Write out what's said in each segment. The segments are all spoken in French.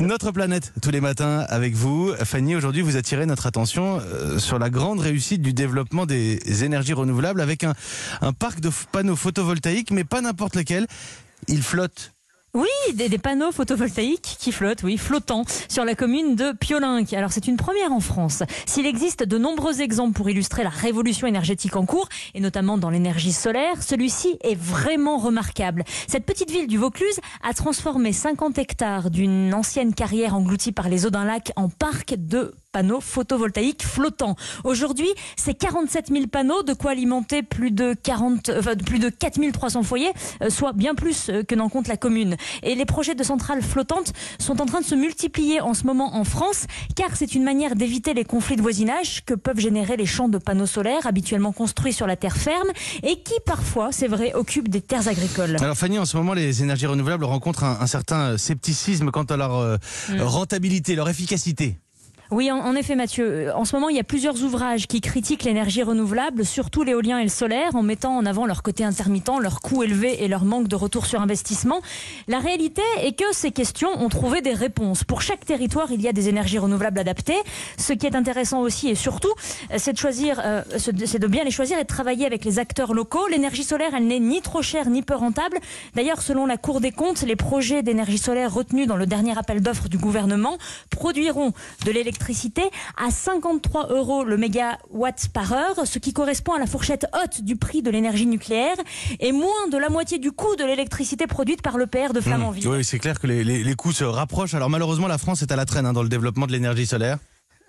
Notre planète, tous les matins avec vous. Fanny, aujourd'hui, vous attirez notre attention euh, sur la grande réussite du développement des énergies renouvelables avec un, parc de panneaux photovoltaïques, mais pas n'importe lequel. Il flotte. Oui, des, panneaux photovoltaïques qui flottent, oui, flottants, sur la commune de Piolinc. Alors c'est une première en France. S'il existe de nombreux exemples pour illustrer la révolution énergétique en cours, et notamment dans l'énergie solaire, celui-ci est vraiment remarquable. Cette petite ville du Vaucluse a transformé 50 hectares d'une ancienne carrière engloutie par les eaux d'un lac en parc de panneaux photovoltaïques flottants. Aujourd'hui, c'est 47 000 panneaux, de quoi alimenter plus de 40, enfin, plus de 4300 foyers, euh, soit bien plus euh, que n'en compte la commune. Et les projets de centrales flottantes sont en train de se multiplier en ce moment en France, car c'est une manière d'éviter les conflits de voisinage que peuvent générer les champs de panneaux solaires habituellement construits sur la terre ferme et qui parfois, c'est vrai, occupent des terres agricoles. Alors Fanny, en ce moment, les énergies renouvelables rencontrent un, un certain scepticisme quant à leur euh, rentabilité, leur efficacité. Oui, en, effet, Mathieu. Euh, En ce moment, il y a plusieurs ouvrages qui critiquent l'énergie renouvelable, surtout l'éolien et le solaire, en mettant en avant leur côté intermittent, leur coût élevé et leur manque de retour sur investissement. La réalité est que ces questions ont trouvé des réponses. Pour chaque territoire, il y a des énergies renouvelables adaptées. Ce qui est intéressant aussi et surtout, euh, c'est de choisir, euh, c'est de bien les choisir et de travailler avec les acteurs locaux. L'énergie solaire, elle n'est ni trop chère ni peu rentable. D'ailleurs, selon la Cour des comptes, les projets d'énergie solaire retenus dans le dernier appel d'offres du gouvernement produiront de l'électricité à 53 euros le mégawatt par heure, ce qui correspond à la fourchette haute du prix de l'énergie nucléaire et moins de la moitié du coût de l'électricité produite par l'EPR de Flamanville. Mmh. Oui, c'est clair que les, les- les coûts se rapprochent. Alors malheureusement, la France est à la traîne hein, dans le développement de l'énergie solaire.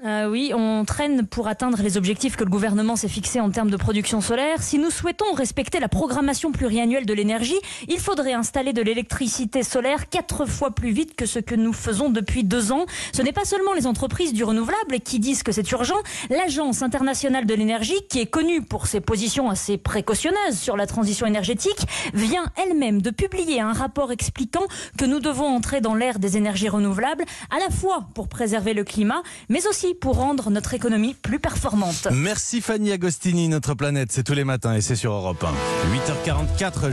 Euh, oui, on traîne pour atteindre les objectifs que le gouvernement s'est fixés en termes de production solaire. Si nous souhaitons respecter la programmation pluriannuelle de l'énergie, il faudrait installer de l'électricité solaire quatre fois plus vite que ce que nous faisons depuis deux ans. Ce n'est pas seulement les entreprises du renouvelable qui disent que c'est urgent. L'Agence internationale de l'énergie, qui est connue pour ses positions assez précautionneuses sur la transition énergétique, vient elle-même de publier un rapport expliquant que nous devons entrer dans l'ère des énergies renouvelables, à la fois pour préserver le climat, mais aussi pour rendre notre économie plus performante. Merci Fanny Agostini, notre planète, c'est tous les matins et c'est sur Europe 1. 8h44.